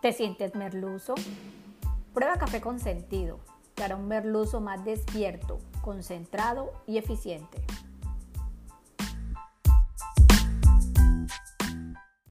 ¿Te sientes merluzo? Prueba café con sentido. Te hará un merluzo más despierto, concentrado y eficiente.